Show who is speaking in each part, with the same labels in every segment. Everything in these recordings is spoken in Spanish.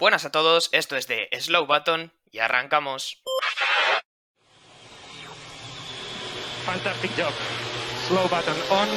Speaker 1: Buenas a todos, esto es de Slow Button y arrancamos.
Speaker 2: Fantastic job. Slow button on.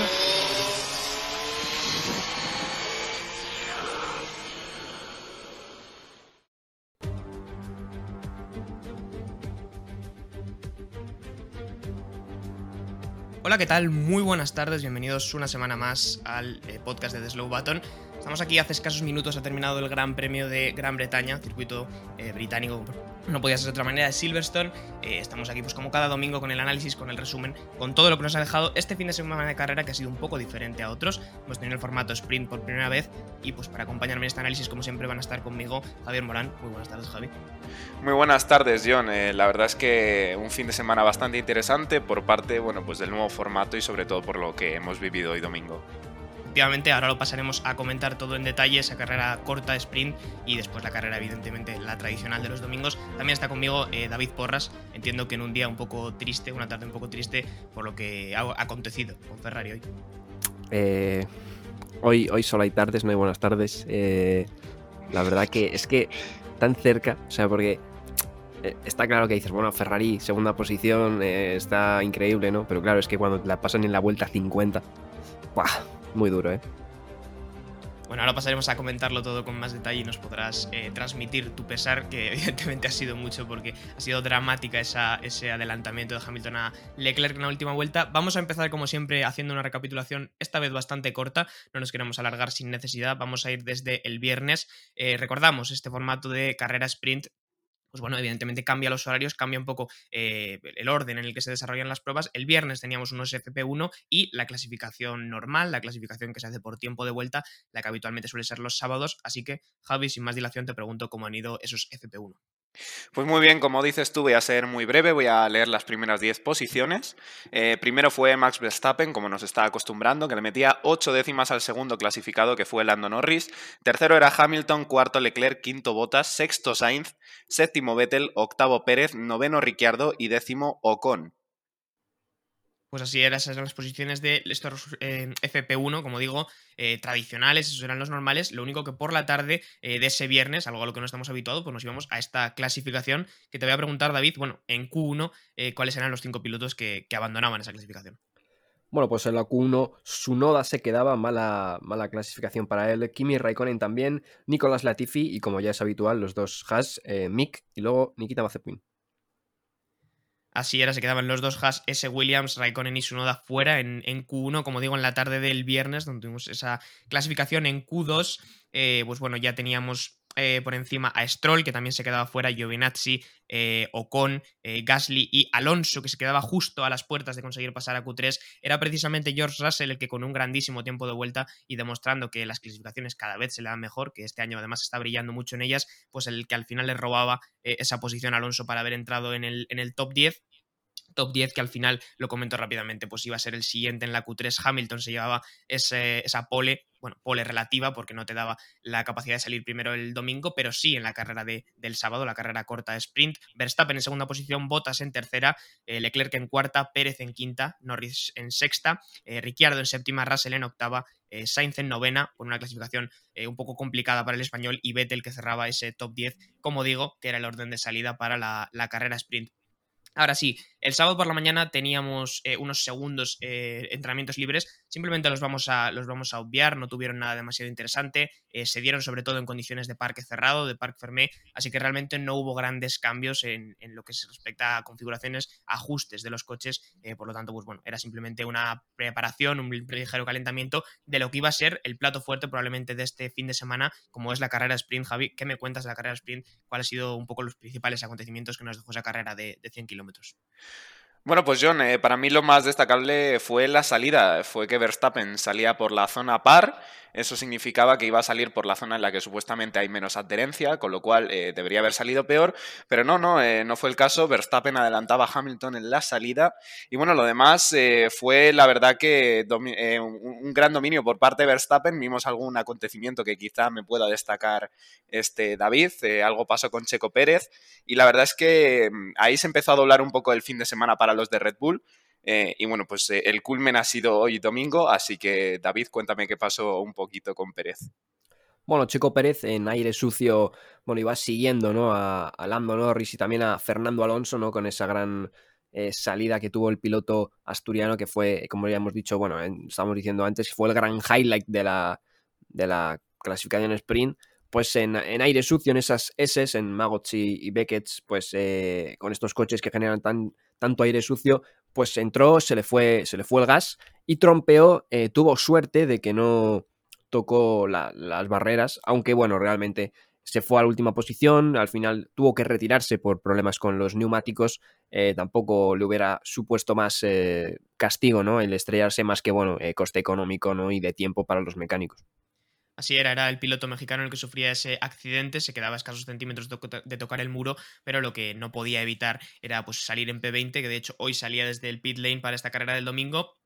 Speaker 1: Hola, ¿qué tal? Muy buenas tardes, bienvenidos una semana más al eh, podcast de The Slow Button. Estamos aquí hace escasos minutos, ha terminado el Gran Premio de Gran Bretaña, circuito eh, británico, no podía ser de otra manera, de Silverstone. Eh, estamos aquí pues como cada domingo con el análisis, con el resumen, con todo lo que nos ha dejado este fin de semana de carrera que ha sido un poco diferente a otros. Hemos tenido el formato sprint por primera vez y pues para acompañarme en este análisis como siempre van a estar conmigo Javier Morán. Muy buenas tardes Javi.
Speaker 3: Muy buenas tardes John, eh, la verdad es que un fin de semana bastante interesante por parte bueno, pues del nuevo formato y sobre todo por lo que hemos vivido hoy domingo
Speaker 1: efectivamente, ahora lo pasaremos a comentar todo en detalle, esa carrera corta, sprint, y después la carrera, evidentemente, la tradicional de los domingos. También está conmigo eh, David Porras, entiendo que en un día un poco triste, una tarde un poco triste, por lo que ha acontecido con Ferrari hoy.
Speaker 4: Eh, hoy, hoy solo hay tardes, no hay buenas tardes. Eh, la verdad que es que tan cerca, o sea, porque está claro que dices, bueno, Ferrari, segunda posición, está increíble, ¿no? Pero claro, es que cuando la pasan en la vuelta 50, ¡buah! Muy duro, ¿eh?
Speaker 1: Bueno, ahora pasaremos a comentarlo todo con más detalle y nos podrás eh, transmitir tu pesar, que evidentemente ha sido mucho porque ha sido dramática esa, ese adelantamiento de Hamilton a Leclerc en la última vuelta. Vamos a empezar como siempre haciendo una recapitulación, esta vez bastante corta, no nos queremos alargar sin necesidad, vamos a ir desde el viernes. Eh, recordamos este formato de carrera sprint pues bueno, evidentemente cambia los horarios, cambia un poco eh, el orden en el que se desarrollan las pruebas. El viernes teníamos unos FP1 y la clasificación normal, la clasificación que se hace por tiempo de vuelta, la que habitualmente suele ser los sábados. Así que, Javi, sin más dilación, te pregunto cómo han ido esos FP1.
Speaker 3: Pues muy bien, como dices tú, voy a ser muy breve, voy a leer las primeras 10 posiciones. Eh, primero fue Max Verstappen, como nos está acostumbrando, que le metía 8 décimas al segundo clasificado, que fue Lando Norris. Tercero era Hamilton, cuarto Leclerc, quinto Bottas, sexto Sainz, séptimo Vettel, octavo Pérez, noveno Ricciardo y décimo Ocon.
Speaker 1: Pues así eran esas las posiciones de estos eh, FP1, como digo, eh, tradicionales, esos eran los normales. Lo único que por la tarde eh, de ese viernes, algo a lo que no estamos habituados, pues nos íbamos a esta clasificación que te voy a preguntar, David, bueno, en Q1, cuáles eran los cinco pilotos que, abandonaban esa clasificación.
Speaker 4: Bueno, pues en la Q1 Sunoda se quedaba, mala, mala clasificación para él, Kimi Raikkonen también, Nicolás Latifi y como ya es habitual, los dos Haas, Mick y luego Nikita Mazepin.
Speaker 1: Así era, se quedaban los dos Haas, S. Williams, Raikkonen y Sunoda fuera en, Q1, como digo, en la tarde del viernes, donde tuvimos esa clasificación en Q2, eh, pues bueno, ya teníamos eh, por encima a Stroll, que también se quedaba fuera, Giovinazzi, eh, Ocon, Gasly y Alonso, que se quedaba justo a las puertas de conseguir pasar a Q3, era precisamente George Russell el que con un grandísimo tiempo de vuelta y demostrando que las clasificaciones cada vez se le dan mejor, que este año además está brillando mucho en ellas, pues el que al final le robaba esa posición a Alonso para haber entrado en el, en el top 10 top 10 que al final, lo comento rápidamente, pues iba a ser el siguiente en la Q3. Hamilton se llevaba esa pole, bueno, pole relativa porque no te daba la capacidad de salir primero el domingo, pero sí en la carrera de, del sábado, la carrera corta de sprint. Verstappen en segunda posición, Bottas en tercera, eh, Leclerc en cuarta, Pérez en quinta, Norris en sexta, eh, Ricciardo en séptima, Russell en octava, eh, Sainz en novena, con una clasificación un poco complicada para el español, y Vettel que cerraba ese top 10, como digo, que era el orden de salida para la, la carrera sprint. Ahora sí, el sábado por la mañana teníamos eh, unos segundos eh, entrenamientos libres, simplemente los vamos, a, los vamos a obviar, no tuvieron nada demasiado interesante, eh, se dieron sobre todo en condiciones de parque cerrado, de parque fermé, así que realmente no hubo grandes cambios en, lo que se respecta a configuraciones, ajustes de los coches, por lo tanto, pues bueno, era simplemente una preparación, un ligero calentamiento de lo que iba a ser el plato fuerte probablemente de este fin de semana, como es la carrera sprint. Javi, ¿qué me cuentas de la carrera sprint? ¿Cuáles han sido un poco los principales acontecimientos que nos dejó esa carrera de, de 100 kilómetros?
Speaker 3: Bueno, pues John, eh, para mí lo más destacable fue la salida, fue que Verstappen salía por la zona par. Eso significaba que iba a salir por la zona en la que supuestamente hay menos adherencia, con lo cual eh, debería haber salido peor, pero no, no, eh, no fue el caso. Verstappen adelantaba a Hamilton en la salida. Y bueno, lo demás eh, fue la verdad que un, gran dominio por parte de Verstappen. Vimos algún acontecimiento que quizá me pueda destacar este David, algo pasó con Checo Pérez. Y la verdad es que mm, ahí se empezó a doblar un poco el fin de semana para los de Red Bull. Eh, y bueno, pues eh, el culmen ha sido hoy domingo, así que David, cuéntame qué pasó un poquito con Pérez.
Speaker 4: Bueno, Checo Pérez en aire sucio, bueno, iba siguiendo, ¿no? A, a Lando Norris y también a Fernando Alonso, ¿no? Con esa gran eh, salida que tuvo el piloto asturiano, que fue, como ya hemos dicho, bueno, estábamos diciendo antes, fue el gran highlight de la, de la clasificación sprint. Pues en, aire sucio, en esas S, en Magots y, Beckett, pues con estos coches que generan tan, tanto aire sucio, pues entró, se le fue, se le fue el gas y trompeó, eh, tuvo suerte de que no tocó las barreras, aunque bueno, realmente se fue a la última posición, al final tuvo que retirarse por problemas con los neumáticos, eh, tampoco le hubiera supuesto más eh, castigo, ¿no? El estrellarse más que, bueno, coste económico, ¿no? Y de tiempo para los mecánicos.
Speaker 1: Así era, era el piloto mexicano el que sufría ese accidente, se quedaba a escasos centímetros de tocar el muro, pero lo que no podía evitar era pues, salir en P20, que de hecho hoy salía desde el pit lane para esta carrera del domingo,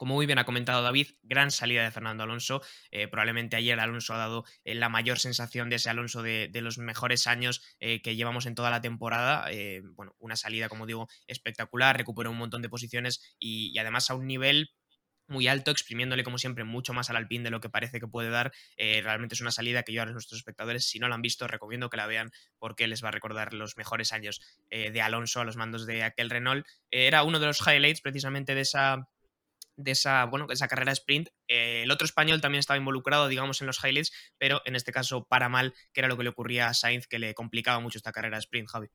Speaker 1: como muy bien ha comentado David, gran salida de Fernando Alonso. Eh, probablemente ayer Alonso ha dado eh, la mayor sensación de ese Alonso de, los mejores años eh, que llevamos en toda la temporada. bueno, una salida, como digo, espectacular, recuperó un montón de posiciones y, además a un nivel muy alto, exprimiéndole como siempre mucho más al Alpine de lo que parece que puede dar. realmente es una salida que yo a nuestros espectadores, si no la han visto, recomiendo que la vean porque les va a recordar los mejores años de Alonso a los mandos de aquel Renault. era uno de los highlights precisamente de esa de esa, bueno, esa carrera sprint. Eh, el otro español también estaba involucrado, digamos, en los highlights, pero en este caso para mal, que era lo que le ocurría a Sainz, que le complicaba mucho esta carrera sprint, Javi.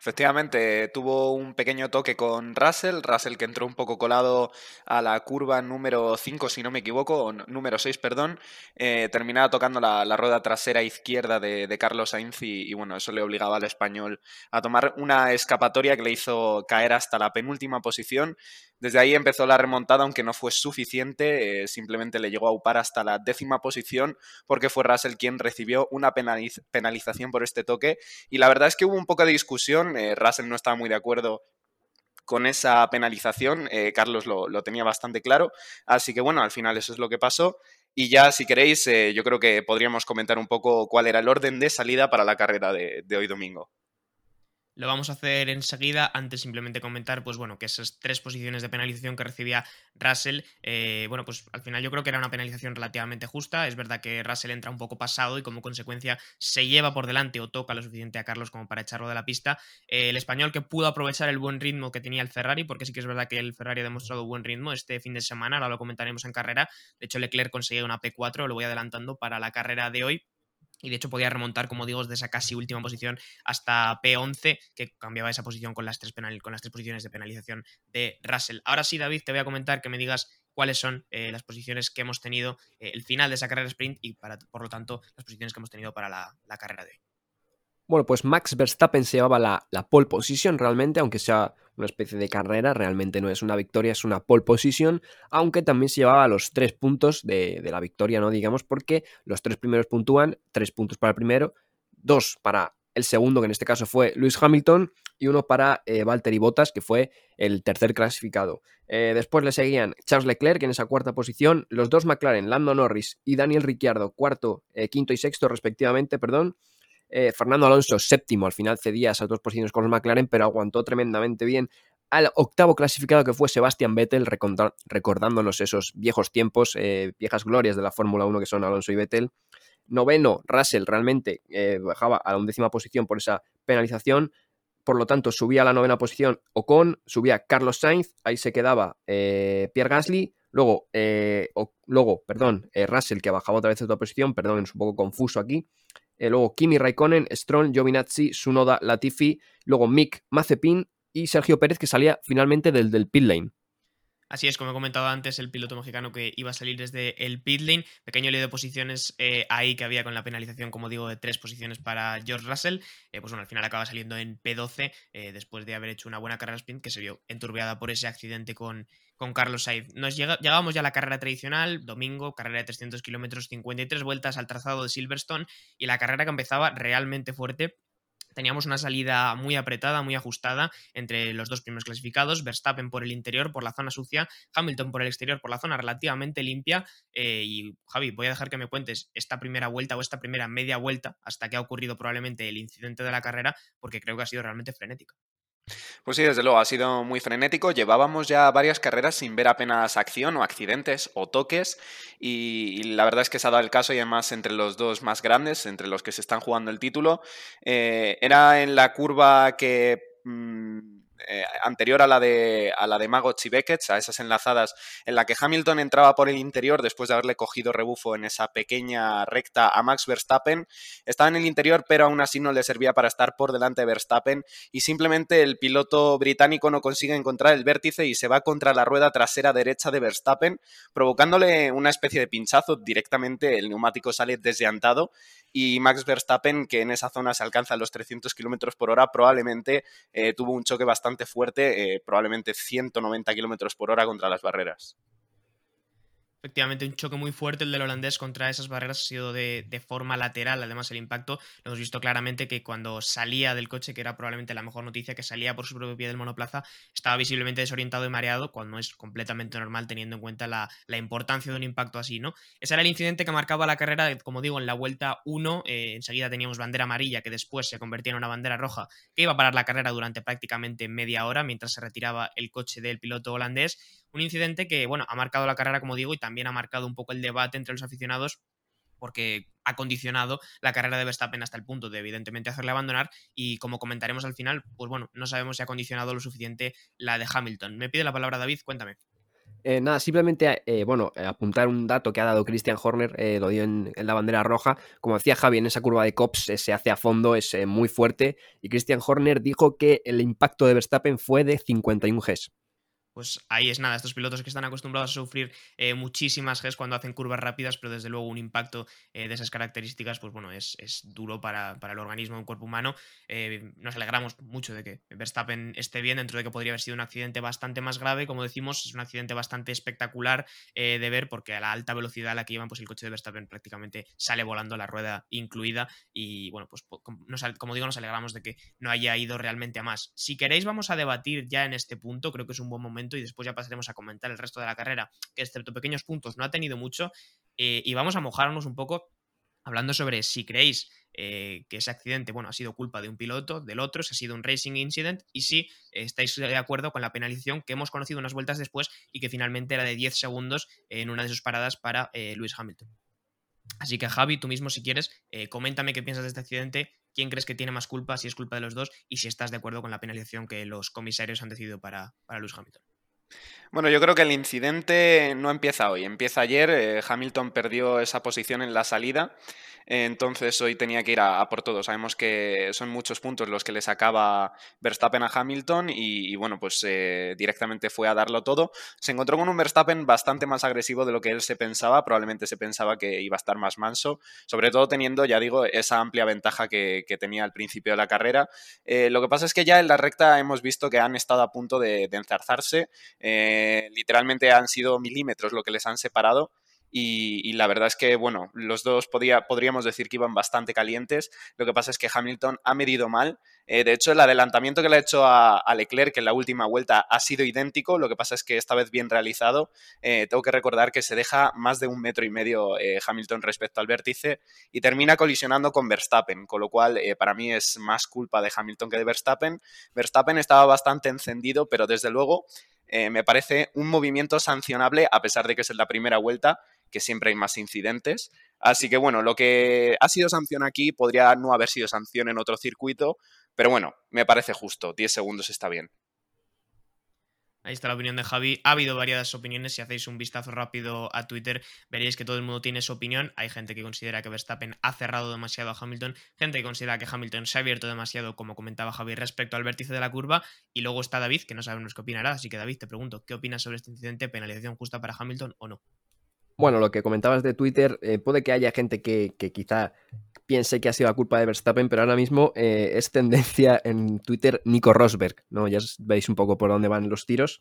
Speaker 3: Efectivamente, tuvo un pequeño toque con Russell, Russell que entró un poco colado a la curva número 5, si no me equivoco, o número 6, perdón, eh, terminaba tocando la, rueda trasera izquierda de, Carlos Sainz y, bueno, eso le obligaba al español a tomar una escapatoria que le hizo caer hasta la penúltima posición desde ahí empezó la remontada, aunque no fue suficiente, eh, simplemente le llegó a upar hasta la décima posición porque fue Russell quien recibió una penalización por este toque. Y la verdad es que hubo un poco de discusión, eh, Russell no estaba muy de acuerdo con esa penalización, eh, Carlos lo, tenía bastante claro, así que bueno, al final eso es lo que pasó. Y ya, si queréis, yo creo que podríamos comentar un poco cuál era el orden de salida para la carrera de hoy domingo.
Speaker 1: Lo vamos a hacer enseguida, antes simplemente comentar, pues bueno, que esas tres posiciones de penalización que recibía Russell, eh, bueno, pues al final yo creo que era una penalización relativamente justa. Es verdad que Russell entra un poco pasado y como consecuencia se lleva por delante o toca lo suficiente a Carlos como para echarlo de la pista. Eh, el español que pudo aprovechar el buen ritmo que tenía el Ferrari, porque sí que es verdad que el Ferrari ha demostrado buen ritmo este fin de semana, ahora lo comentaremos en carrera. De hecho, Leclerc conseguía una P4, lo voy adelantando para la carrera de hoy y de hecho podía remontar, como digo, desde esa casi última posición hasta P11, que cambiaba esa posición con las tres, con las tres posiciones de penalización de Russell. Ahora sí, David, te voy a comentar que me digas cuáles son eh, las posiciones que hemos tenido, eh, el final de esa carrera sprint y por lo tanto las posiciones que hemos tenido para la carrera de hoy.
Speaker 4: Bueno, pues Max Verstappen se llevaba la, pole position realmente, aunque sea una especie de carrera, realmente no es una victoria, es una pole position, aunque también se llevaba los tres puntos de, la victoria, ¿no? Digamos, porque los tres primeros puntúan, tres puntos para el primero, dos para el segundo, que en este caso fue Lewis Hamilton, y uno para eh, Valtteri Bottas, que fue el tercer clasificado. Eh, después le seguían Charles Leclerc en esa cuarta posición, los dos McLaren, Lando Norris y Daniel Ricciardo, cuarto, eh, quinto y sexto respectivamente, perdón. Eh, Fernando Alonso, séptimo, al final cedía esas dos posiciones con los McLaren, pero aguantó tremendamente bien al octavo clasificado que fue Sebastian Vettel, recordándonos esos viejos tiempos, eh, viejas glorias de la Fórmula 1 que son Alonso y Vettel. Noveno, Russell realmente eh, bajaba a la undécima posición por esa penalización, por lo tanto subía a la novena posición Ocon, subía Carlos Sainz, ahí se quedaba Pierre Gasly, luego, luego perdón, Russell que bajaba otra vez a otra posición, perdón, es un poco confuso aquí, eh, luego Kimi Raikkonen, Strong, Giovinazzi, Sunoda, Latifi, luego Mick, Mazepin y Sergio Pérez que salía finalmente del, del pit lane.
Speaker 1: Así es, como he comentado antes, el piloto mexicano que iba a salir desde el pit lane. Pequeño lío de posiciones eh, ahí que había con la penalización, como digo, de tres posiciones para George Russell. Eh, pues bueno, al final acaba saliendo en P12 después de haber hecho una buena carrera sprint que se vio enturbiada por ese accidente con, con Carlos Sainz. Nos llega, llegábamos ya a la carrera tradicional, domingo, carrera de 300 kilómetros, 53 vueltas al trazado de Silverstone y la carrera que empezaba realmente fuerte. Teníamos una salida muy apretada, muy ajustada entre los dos primeros clasificados, Verstappen por el interior, por la zona sucia, Hamilton por el exterior, por la zona relativamente limpia. Eh, y Javi, voy a dejar que me cuentes esta primera vuelta o esta primera media vuelta hasta que ha ocurrido probablemente el incidente de la carrera, porque creo que ha sido realmente frenética.
Speaker 3: Pues sí, desde luego, ha sido muy frenético. Llevábamos ya varias carreras sin ver apenas acción o accidentes o toques y, la verdad es que se ha dado el caso y además entre los dos más grandes, entre los que se están jugando el título, eh, era en la curva que... Eh, anterior a la de, a la de Magot y a esas enlazadas en la que Hamilton entraba por el interior después de haberle cogido rebufo en esa pequeña recta a Max Verstappen. Estaba en el interior, pero aún así no le servía para estar por delante de Verstappen y simplemente el piloto británico no consigue encontrar el vértice y se va contra la rueda trasera derecha de Verstappen, provocándole una especie de pinchazo. Directamente el neumático sale desllantado y Max Verstappen, que en esa zona se alcanza los 300 km por hora, probablemente eh, tuvo un choque bastante fuerte, eh, probablemente 190 km por hora contra las barreras.
Speaker 1: Efectivamente, un choque muy fuerte el del holandés contra esas barreras ha sido de, forma lateral. Además, el impacto lo hemos visto claramente que cuando salía del coche, que era probablemente la mejor noticia, que salía por su propio pie del monoplaza, estaba visiblemente desorientado y mareado, cuando es completamente normal teniendo en cuenta la, importancia de un impacto así, ¿no? Ese era el incidente que marcaba la carrera, como digo, en la vuelta 1. Eh, enseguida teníamos bandera amarilla, que después se convertía en una bandera roja, que iba a parar la carrera durante prácticamente media hora mientras se retiraba el coche del piloto holandés un incidente que, bueno, ha marcado la carrera, como digo, y también ha marcado un poco el debate entre los aficionados porque ha condicionado la carrera de Verstappen hasta el punto de evidentemente hacerle abandonar y como comentaremos al final, pues bueno, no sabemos si ha condicionado lo suficiente la de Hamilton. Me pide la palabra David, cuéntame.
Speaker 4: Eh, nada, simplemente, eh, bueno, eh, apuntar un dato que ha dado Christian Horner, lo dio en, la bandera roja. Como decía Javi, en esa curva de Cops se hace a fondo, es muy fuerte. Y Christian Horner dijo que el impacto de Verstappen fue de 51 Gs
Speaker 1: pues ahí es nada, estos pilotos que están acostumbrados a sufrir eh, muchísimas Gs cuando hacen curvas rápidas, pero desde luego un impacto eh, de esas características, pues bueno, es, duro para, el organismo un cuerpo humano. Eh, nos alegramos mucho de que Verstappen esté bien, dentro de que podría haber sido un accidente bastante más grave, como decimos, es un accidente bastante espectacular de ver, porque a la alta velocidad a la que llevan, pues el coche de Verstappen prácticamente sale volando, la rueda incluida, y bueno, pues como digo, nos alegramos de que no haya ido realmente a más. Si queréis, vamos a debatir ya en este punto, creo que es un buen momento y después ya pasaremos a comentar el resto de la carrera, que excepto pequeños puntos no ha tenido mucho. Eh, y vamos a mojarnos un poco hablando sobre si creéis eh, que ese accidente bueno, ha sido culpa de un piloto, del otro, si ha sido un racing incident y si estáis de acuerdo con la penalización que hemos conocido unas vueltas después y que finalmente era de 10 segundos en una de sus paradas para eh, Lewis Hamilton. Así que Javi, tú mismo si quieres, coméntame qué piensas de este accidente, quién crees que tiene más culpa, si es culpa de los dos y si estás de acuerdo con la penalización que los comisarios han decidido para, para Lewis Hamilton.
Speaker 3: Bueno, yo creo que el incidente no empieza hoy, empieza ayer. Eh, Hamilton perdió esa posición en la salida entonces hoy tenía que ir a, por todo. Sabemos que son muchos puntos los que le sacaba Verstappen a Hamilton y, bueno, pues eh, directamente fue a darlo todo. Se encontró con un Verstappen bastante más agresivo de lo que él se pensaba. Probablemente se pensaba que iba a estar más manso, sobre todo teniendo, ya digo, esa amplia ventaja que, tenía al principio de la carrera. Eh, lo que pasa es que ya en la recta hemos visto que han estado a punto de, enzarzarse. Eh, literalmente han sido milímetros lo que les han separado. Y, la verdad es que, bueno, los dos podríamos decir que iban bastante calientes. Lo que pasa es que Hamilton ha medido mal. Eh, de hecho, el adelantamiento que le ha hecho a, Leclerc en la última vuelta ha sido idéntico. Lo que pasa es que esta vez bien realizado. Eh, tengo que recordar que se deja más de un metro y medio eh, Hamilton respecto al vértice y termina colisionando con Verstappen, con lo cual para mí es más culpa de Hamilton que de Verstappen. Verstappen estaba bastante encendido, pero desde luego me parece un movimiento sancionable a pesar de que es en la primera vuelta que siempre hay más incidentes. Así que bueno, lo que ha sido sanción aquí podría no haber sido sanción en otro circuito, pero bueno, me parece justo, 10 segundos está bien.
Speaker 1: Ahí está la opinión de Javi. Ha habido varias opiniones. Si hacéis un vistazo rápido a Twitter, veréis que todo el mundo tiene su opinión. Hay gente que considera que Verstappen ha cerrado demasiado a Hamilton, gente que considera que Hamilton se ha abierto demasiado, como comentaba Javi, respecto al vértice de la curva. Y luego está David, que no sabemos qué opinará. Así que David, te pregunto, ¿qué opinas sobre este incidente? ¿Penalización justa para Hamilton o no?
Speaker 4: Bueno, lo que comentabas de Twitter, eh, puede que haya gente que, quizá piense que ha sido la culpa de Verstappen, pero ahora mismo eh, es tendencia en Twitter Nico Rosberg, ¿no? Ya veis un poco por dónde van los tiros.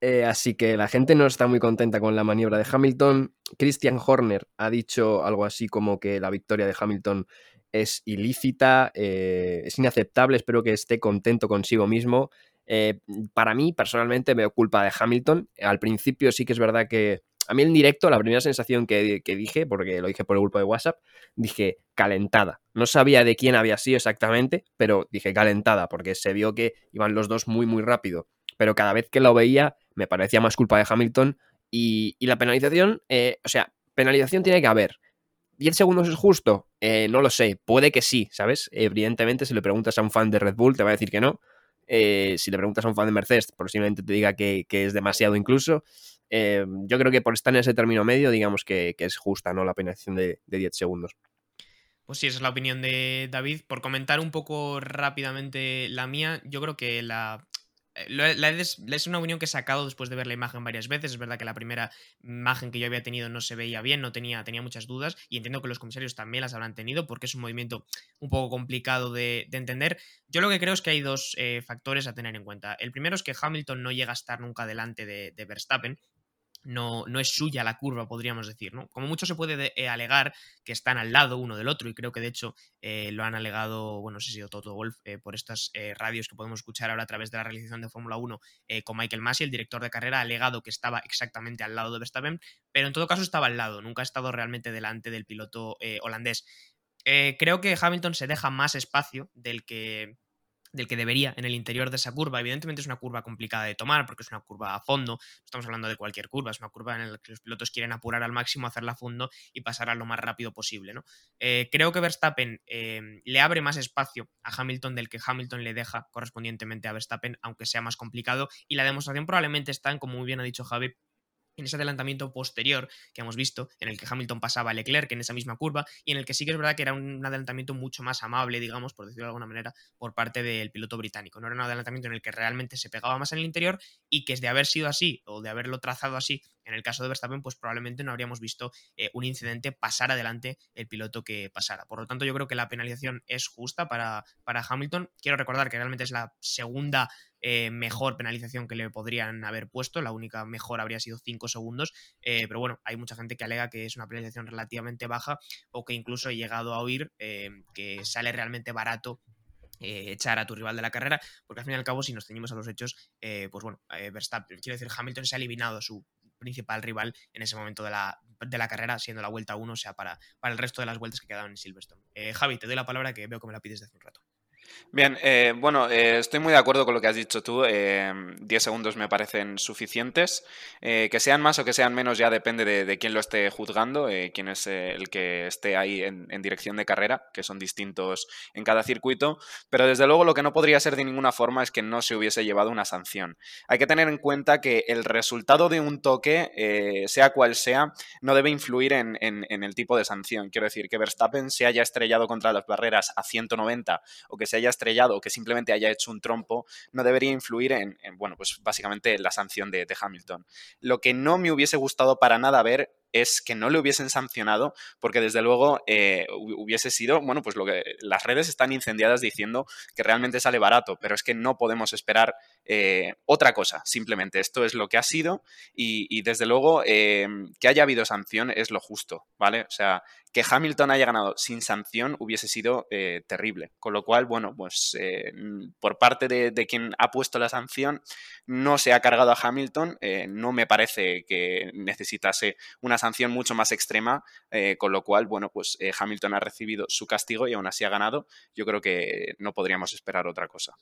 Speaker 4: Eh, así que la gente no está muy contenta con la maniobra de Hamilton. Christian Horner ha dicho algo así como que la victoria de Hamilton es ilícita, es inaceptable, espero que esté contento consigo mismo. para mí, personalmente, veo culpa de Hamilton. Al principio sí que es verdad que a mí en directo, la primera sensación que, dije, porque lo dije por el grupo de WhatsApp, dije calentada. No sabía de quién había sido exactamente, pero dije calentada, porque se vio que iban los dos muy, muy rápido. Pero cada vez que lo veía, me parecía más culpa de Hamilton. Y, la penalización, eh, o sea, penalización tiene que haber. ¿10 segundos es justo? Eh, no lo sé, puede que sí, ¿sabes? Evidentemente, si le preguntas a un fan de Red Bull, te va a decir que no. Eh, si le preguntas a un fan de Mercedes, posiblemente te diga que, es demasiado incluso. Eh, yo creo que por estar en ese término medio, digamos que, es justa, ¿no? La penalización de, de 10 segundos.
Speaker 1: Pues sí, esa es la opinión de David. Por comentar un poco rápidamente la mía, yo creo que la, eh, es una opinión que he sacado después de ver la imagen varias veces. Es verdad que la primera imagen que yo había tenido no se veía bien, no tenía, tenía muchas dudas y entiendo que los comisarios también las habrán tenido porque es un movimiento un poco complicado de, entender. Yo lo que creo es que hay dos eh, factores a tener en cuenta. El primero es que Hamilton no llega a estar nunca delante de Verstappen no, no, es suya la curva, podríamos decir, ¿no? Como mucho se puede eh, alegar que están al lado uno del otro, y creo que de hecho eh, lo han alegado, bueno, no sé si sido Toto Wolf, eh, por estas radios que podemos escuchar ahora a través de la realización de Fórmula 1 con Michael Massey, el director de carrera, ha alegado que estaba exactamente al lado de Verstappen, pero en todo caso estaba al lado, nunca ha estado realmente delante del piloto holandés. creo que Hamilton se deja más espacio del que del que debería en el interior de esa curva. Evidentemente es una curva complicada de tomar porque es una curva a fondo, estamos hablando de cualquier curva, es una curva en la que los pilotos quieren apurar al máximo, hacerla a fondo y pasar a lo más rápido posible. ¿no? Eh, creo que Verstappen eh, le abre más espacio a Hamilton del que Hamilton le deja correspondientemente a Verstappen, aunque sea más complicado, y la demostración probablemente está en, como muy bien ha dicho Javi, en ese adelantamiento posterior que hemos visto, en el que Hamilton pasaba a Leclerc en esa misma curva, y en el que sí que es verdad que era un adelantamiento mucho más amable, digamos, por decirlo de alguna manera, por parte del piloto británico. No era un adelantamiento en el que realmente se pegaba más en el interior y que es de haber sido así, o de haberlo trazado así, en el caso de Verstappen, pues probablemente no habríamos visto eh, un incidente pasar adelante el piloto que pasara. Por lo tanto, yo creo que la penalización es justa para, para Hamilton. Quiero recordar que realmente es la segunda eh, mejor penalización que le podrían haber puesto. La única mejor habría sido 5 segundos. Eh, pero bueno, hay mucha gente que alega que es una penalización relativamente baja o que incluso he llegado a oír que sale realmente barato echar a tu rival de la carrera, porque al fin y al cabo, si nos ceñimos a los hechos, pues bueno, Verstappen, quiero decir, Hamilton se ha eliminado su principal rival en ese momento de la, de la carrera, siendo la vuelta 1, o sea, para, para el resto de las vueltas que quedaban en Silverstone. Eh, Javi, te doy la palabra que veo que me la pides desde hace un rato.
Speaker 3: Bien, eh, bueno, eh, estoy muy de acuerdo con lo que has dicho tú. Eh, 10 segundos me parecen suficientes. Eh, que sean más o que sean menos ya depende de, quién lo esté juzgando, quién es el que esté ahí en, dirección de carrera, que son distintos en cada circuito. Pero desde luego lo que no podría ser de ninguna forma es que no se hubiese llevado una sanción. Hay que tener en cuenta que el resultado de un toque, sea cual sea, no debe influir en, en el tipo de sanción. Quiero decir, que Verstappen se haya estrellado contra las barreras a 190 o que se haya estrellado o que simplemente haya hecho un trompo, no debería influir en, bueno, pues básicamente la sanción de, de Hamilton. Lo que no me hubiese gustado para nada ver es que no le hubiesen sancionado, porque desde luego eh, hubiese sido, bueno, pues lo que las redes están incendiadas diciendo que realmente sale barato, pero es que no podemos esperar eh, otra cosa, simplemente esto es lo que ha sido y, desde luego eh, que haya habido sanción es lo justo, ¿vale? O sea, que Hamilton haya ganado sin sanción hubiese sido terrible, con lo cual, bueno, pues por parte de, quien ha puesto la sanción, no se ha cargado a Hamilton, no me parece que necesitase una sanción mucho más extrema, eh, con lo cual, bueno, pues eh, Hamilton ha recibido su castigo y aún así ha ganado. Yo creo que no podríamos esperar otra cosa.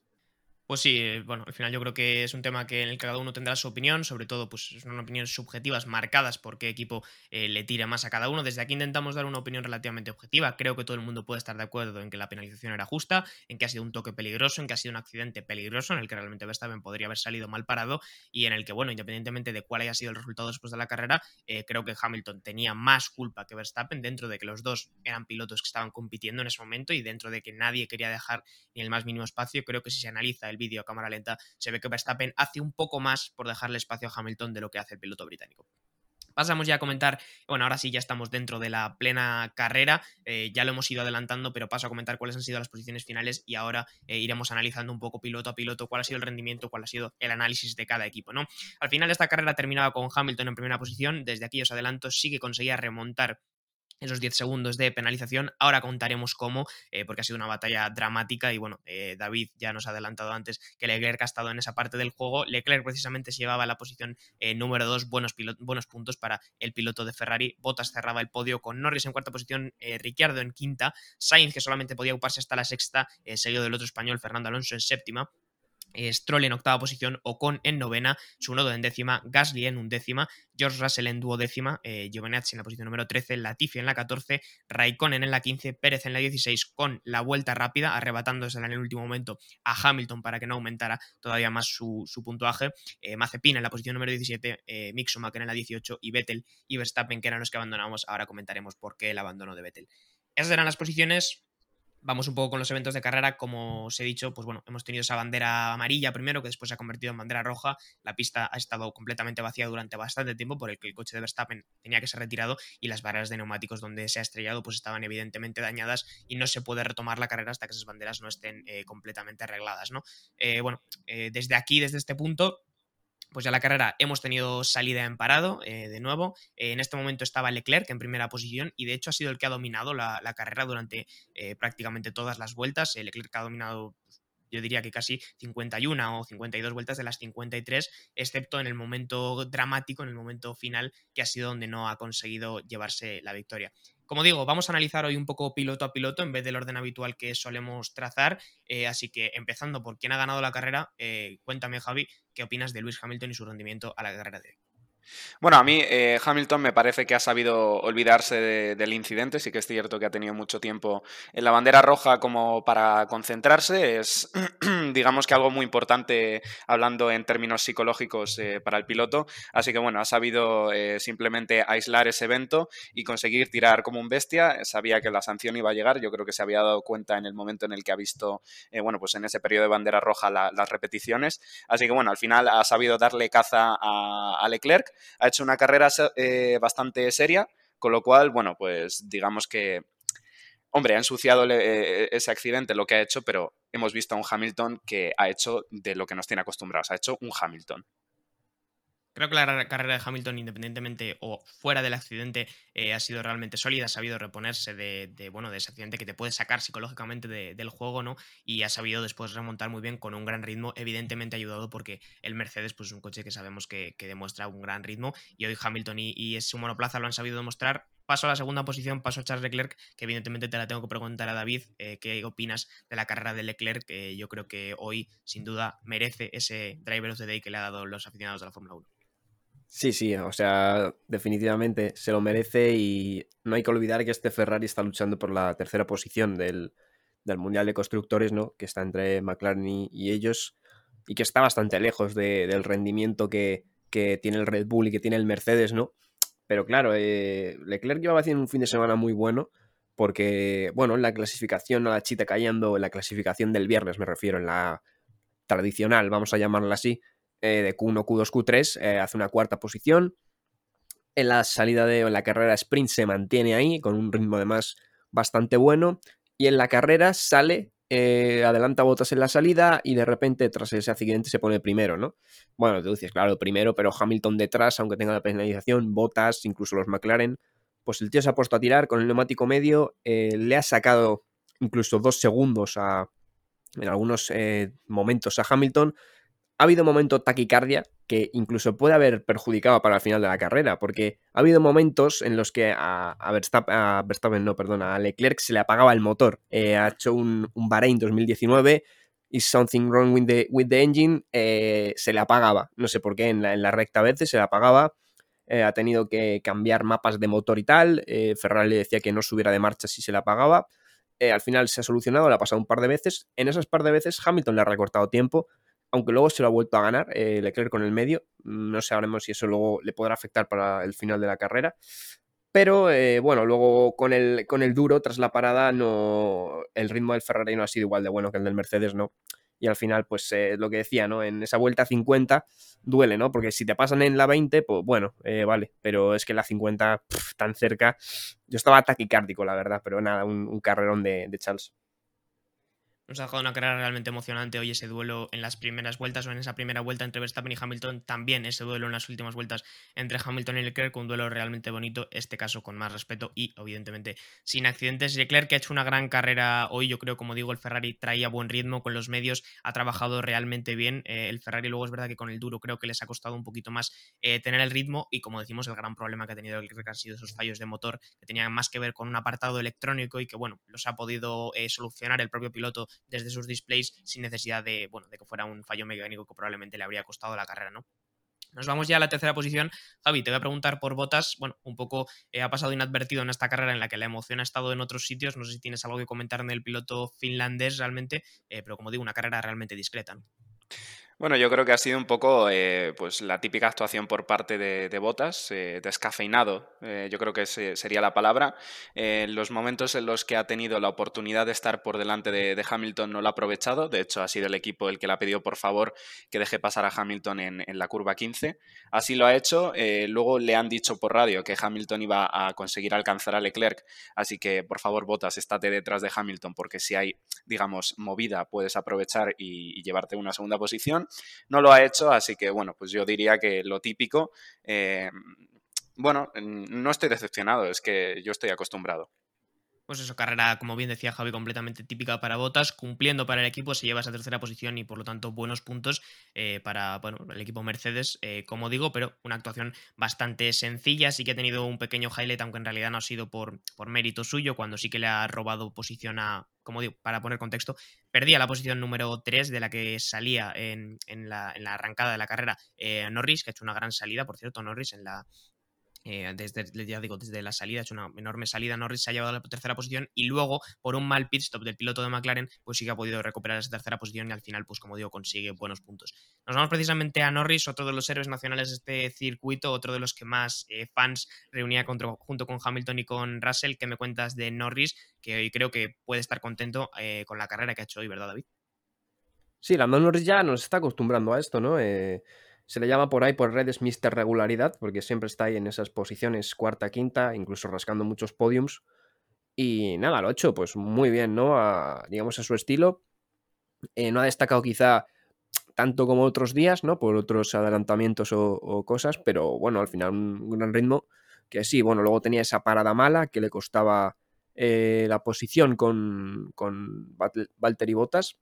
Speaker 1: Pues sí, eh, bueno, al final yo creo que es un tema que en el que cada uno tendrá su opinión, sobre todo pues son opiniones subjetivas marcadas por qué equipo eh, le tira más a cada uno. Desde aquí intentamos dar una opinión relativamente objetiva. Creo que todo el mundo puede estar de acuerdo en que la penalización era justa, en que ha sido un toque peligroso, en que ha sido un accidente peligroso, en el que realmente Verstappen podría haber salido mal parado y en el que, bueno, independientemente de cuál haya sido el resultado después de la carrera, eh, creo que Hamilton tenía más culpa que Verstappen dentro de que los dos eran pilotos que estaban compitiendo en ese momento y dentro de que nadie quería dejar ni el más mínimo espacio. Creo que si se analiza el vídeo a cámara lenta, se ve que Verstappen hace un poco más por dejarle espacio a Hamilton de lo que hace el piloto británico. Pasamos ya a comentar, bueno, ahora sí ya estamos dentro de la plena carrera, eh, ya lo hemos ido adelantando, pero paso a comentar cuáles han sido las posiciones finales y ahora eh, iremos analizando un poco piloto a piloto cuál ha sido el rendimiento, cuál ha sido el análisis de cada equipo, ¿no? Al final esta carrera terminaba con Hamilton en primera posición, desde aquí os adelanto sí que conseguía remontar esos 10 segundos de penalización. Ahora contaremos cómo, eh, porque ha sido una batalla dramática y bueno, eh, David ya nos ha adelantado antes que Leclerc ha estado en esa parte del juego. Leclerc precisamente se llevaba la posición eh, número 2, buenos, buenos puntos para el piloto de Ferrari. Bottas cerraba el podio con Norris en cuarta posición, Ricciardo en quinta, Sainz que solamente podía ocuparse hasta la sexta, seguido del otro español Fernando Alonso en séptima. Stroll en octava posición, Ocon en novena, Sunodo en décima, Gasly en undécima, George Russell en duodécima, eh, Giovinazzi en la posición número 13, Latifi en la 14, Raikkonen en la 15, Pérez en la 16 con la vuelta rápida, arrebatándose en el último momento a Hamilton para que no aumentara todavía más su, puntuaje, eh, Mazepin en la posición número 17, eh, en la 18 y Vettel y Verstappen que eran los que abandonamos, ahora comentaremos por qué el abandono de Vettel. Esas eran las posiciones Vamos un poco con los eventos de carrera. Como os he dicho, pues bueno, hemos tenido esa bandera amarilla primero, que después se ha convertido en bandera roja. La pista ha estado completamente vacía durante bastante tiempo, por el que el coche de Verstappen tenía que ser retirado y las barreras de neumáticos donde se ha estrellado, pues estaban evidentemente dañadas y no se puede retomar la carrera hasta que esas banderas no estén eh, completamente arregladas, ¿no? Eh, bueno, eh, desde aquí, desde este punto, pues ya la carrera hemos tenido salida en parado eh, de nuevo. Eh, en este momento estaba Leclerc en primera posición y de hecho ha sido el que ha dominado la, carrera durante eh, prácticamente todas las vueltas. Leclerc ha dominado pues, yo diría que casi 51 o 52 vueltas de las 53, excepto en el momento dramático, en el momento final, que ha sido donde no ha conseguido llevarse la victoria. Como digo, vamos a analizar hoy un poco piloto a piloto en vez del orden habitual que solemos trazar. Eh, así que empezando por quién ha ganado la carrera, eh, cuéntame Javi, ¿qué opinas de Luis Hamilton y su rendimiento a la carrera de?
Speaker 3: Bueno, a mí eh, Hamilton me parece que ha sabido olvidarse del incidente, sí que es cierto que ha tenido mucho tiempo en la bandera roja como para concentrarse, es digamos que algo muy importante hablando en términos psicológicos eh, para el piloto, así que bueno, ha sabido eh, simplemente aislar ese evento y conseguir tirar como un bestia, sabía que la sanción iba a llegar, yo creo que se había dado cuenta en el momento en el que ha visto, bueno, pues en ese periodo de bandera roja las repeticiones, así que bueno, al final ha sabido darle caza a Leclerc, ha hecho una carrera eh, bastante seria, con lo cual, bueno, pues digamos que, hombre, ha ensuciado eh, ese accidente lo que ha hecho, pero hemos visto a un Hamilton que ha hecho de lo que nos tiene acostumbrados, ha hecho un Hamilton.
Speaker 1: Creo que la carrera de Hamilton, independientemente o fuera del accidente, eh, ha sido realmente sólida, ha sabido reponerse de, bueno, de ese accidente que te puede sacar psicológicamente del juego, ¿no? Y ha sabido después remontar muy bien con un gran ritmo, evidentemente ayudado porque el Mercedes pues, es un coche que sabemos que, demuestra un gran ritmo y hoy Hamilton y, y su monoplaza lo han sabido demostrar paso a la segunda posición, paso a Charles Leclerc, que evidentemente te la tengo que preguntar a David, eh, ¿qué opinas de la carrera de Leclerc? Que yo creo que hoy, sin duda, merece ese Driver of the Day que le ha dado los aficionados de la Fórmula 1.
Speaker 4: Sí, sí, o sea, definitivamente se lo merece y no hay que olvidar que este Ferrari está luchando por la tercera posición del, Mundial de Constructores, ¿no? Que está entre McLaren y, ellos y que está bastante lejos del rendimiento que, tiene el Red Bull y que tiene el Mercedes, ¿no? Pero claro, eh, Leclerc llevaba haciendo un fin de semana muy bueno porque, bueno, en la clasificación, a la chita cayendo, en la clasificación del viernes me refiero, en la tradicional, vamos a llamarla así, eh, de Q1, Q2, Q3, hace una cuarta posición. En la salida de en la carrera sprint se mantiene ahí con un ritmo además bastante bueno. Y en la carrera sale, eh, adelanta botas en la salida y de repente tras ese accidente se pone primero, ¿no? Bueno, tú dices, claro, primero, pero Hamilton detrás, aunque tenga la penalización, botas, incluso los McLaren. Pues el tío se ha puesto a tirar con el neumático medio, eh, le ha sacado incluso dos segundos a, en algunos momentos a Hamilton ha habido momentos taquicardia que incluso puede haber perjudicado para el final de la carrera, porque ha habido momentos en los que a, Verstappen, no, perdona, a Leclerc se le apagaba el motor. Eh, ha hecho un, un Bahrein 2019 y something wrong with the, with the engine, eh, se le apagaba. No sé por qué, en la, en la recta a veces se le apagaba. Eh, ha tenido que cambiar mapas de motor y tal. Ferrari le decía que no subiera de marcha si se le apagaba. al final se ha solucionado, le ha pasado un par de veces. En esas par de veces Hamilton le ha recortado tiempo aunque luego se lo ha vuelto a ganar eh, Leclerc con el medio. No sabremos si eso luego le podrá afectar para el final de la carrera. Pero eh, bueno, luego con el, con el duro, tras la parada, no, el ritmo del Ferrari no ha sido igual de bueno que el del Mercedes, ¿no? Y al final, pues eh, lo que decía, ¿no? En esa vuelta 50 duele, ¿no? Porque si te pasan en la 20, pues bueno, vale. Pero es que la 50 tan cerca, yo estaba taquicárdico, la verdad. Pero nada, un, carrerón de Charles.
Speaker 1: Nos ha dejado una carrera realmente emocionante hoy ese duelo en las primeras vueltas o en esa primera vuelta entre Verstappen y Hamilton. También ese duelo en las últimas vueltas entre Hamilton y Leclerc, un duelo realmente bonito, este caso con más respeto y evidentemente sin accidentes. Leclerc que ha hecho una gran carrera hoy, yo creo, como digo, el Ferrari traía buen ritmo con los medios, ha trabajado realmente bien. Eh, el Ferrari luego es verdad que con el duro creo que les ha costado un poquito más eh, tener el ritmo y como decimos, el gran problema que ha tenido Leclerc han sido esos fallos de motor que tenían más que ver con un apartado electrónico y que bueno, los ha podido eh, solucionar el propio piloto desde sus displays sin necesidad de, bueno, de que fuera un fallo mecánico que probablemente le habría costado la carrera, ¿no? Nos vamos ya a la tercera posición. Javi, te voy a preguntar por Botas. Bueno, un poco eh, ha pasado inadvertido en esta carrera en la que la emoción ha estado en otros sitios. No sé si tienes algo que comentar en el piloto finlandés realmente, eh, pero como digo, una carrera realmente discreta.
Speaker 3: Bueno, yo creo que ha sido un poco eh, pues la típica actuación por parte de, Botas, eh, descafeinado, eh, yo creo que sería la palabra. los momentos en los que ha tenido la oportunidad de estar por delante de, Hamilton no lo ha aprovechado, de hecho ha sido el equipo el que le ha pedido por favor que deje pasar a Hamilton en, en la curva 15. Así lo ha hecho, luego le han dicho por radio que Hamilton iba a conseguir alcanzar a Leclerc, así que por favor Botas, estate detrás de Hamilton porque si hay, digamos, movida puedes aprovechar y llevarte una segunda posición no lo ha hecho, así que bueno, pues yo diría que lo típico, eh, bueno, no estoy decepcionado, es que yo estoy acostumbrado.
Speaker 1: Pues eso, carrera, como bien decía Javi, completamente típica para Botas, cumpliendo para el equipo, se lleva esa tercera posición y por lo tanto buenos puntos eh, para bueno, el equipo Mercedes, eh, como digo, pero una actuación bastante sencilla, sí que ha tenido un pequeño highlight, aunque en realidad no ha sido por, por mérito suyo, cuando sí que le ha robado posición a, como digo, para poner contexto, perdía la posición número 3 de la que salía en, la, arrancada de la carrera eh, Norris, que ha hecho una gran salida, por cierto, Norris en la, eh, desde, ya digo, desde la salida, ha hecho una enorme salida. Norris se ha llevado a la tercera posición y luego, por un mal pit stop del piloto de McLaren, pues sí que ha podido recuperar esa tercera posición y al final, pues como digo, consigue buenos puntos. Nos vamos precisamente a Norris, otro de los héroes nacionales de este circuito, otro de los que más eh, fans reunía junto con Hamilton y con Russell. ¿Qué me cuentas de Norris? Que hoy creo que puede estar contento eh, con la carrera que ha hecho hoy, ¿verdad, David?
Speaker 4: Sí, Landon Norris ya nos está acostumbrando a esto, ¿no? Se le llama por ahí por redes Mr. Regularidad, porque siempre está ahí en esas posiciones cuarta, quinta, incluso rascando muchos podiums. Y nada, lo ha hecho pues muy bien, ¿no? Digamos a su estilo. Eh, no ha destacado quizá tanto como otros días, ¿no? Por otros adelantamientos o, cosas, pero bueno, al final un, gran ritmo. Que sí, bueno, luego tenía esa parada mala que le costaba eh, la posición con, con Valtteri Bottas,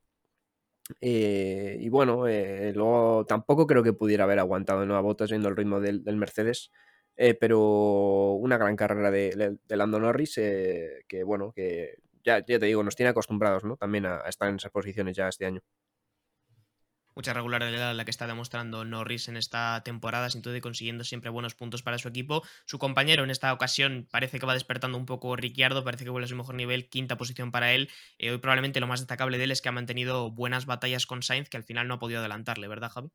Speaker 4: eh, y bueno, eh, luego tampoco creo que pudiera haber aguantado ¿no? a Botas viendo el ritmo del, Mercedes, eh, pero una gran carrera de, de Lando Norris que bueno, que ya, ya, te digo, nos tiene acostumbrados ¿no? también a estar en esas posiciones ya este año
Speaker 1: mucha regularidad la que está demostrando Norris en esta temporada, sin duda y consiguiendo siempre buenos puntos para su equipo. Su compañero en esta ocasión parece que va despertando un poco Ricciardo, parece que vuelve a su mejor nivel, quinta posición para él. Eh, hoy probablemente lo más destacable de él es que ha mantenido buenas batallas con Sainz, que al final no ha podido adelantarle, ¿verdad, Javi?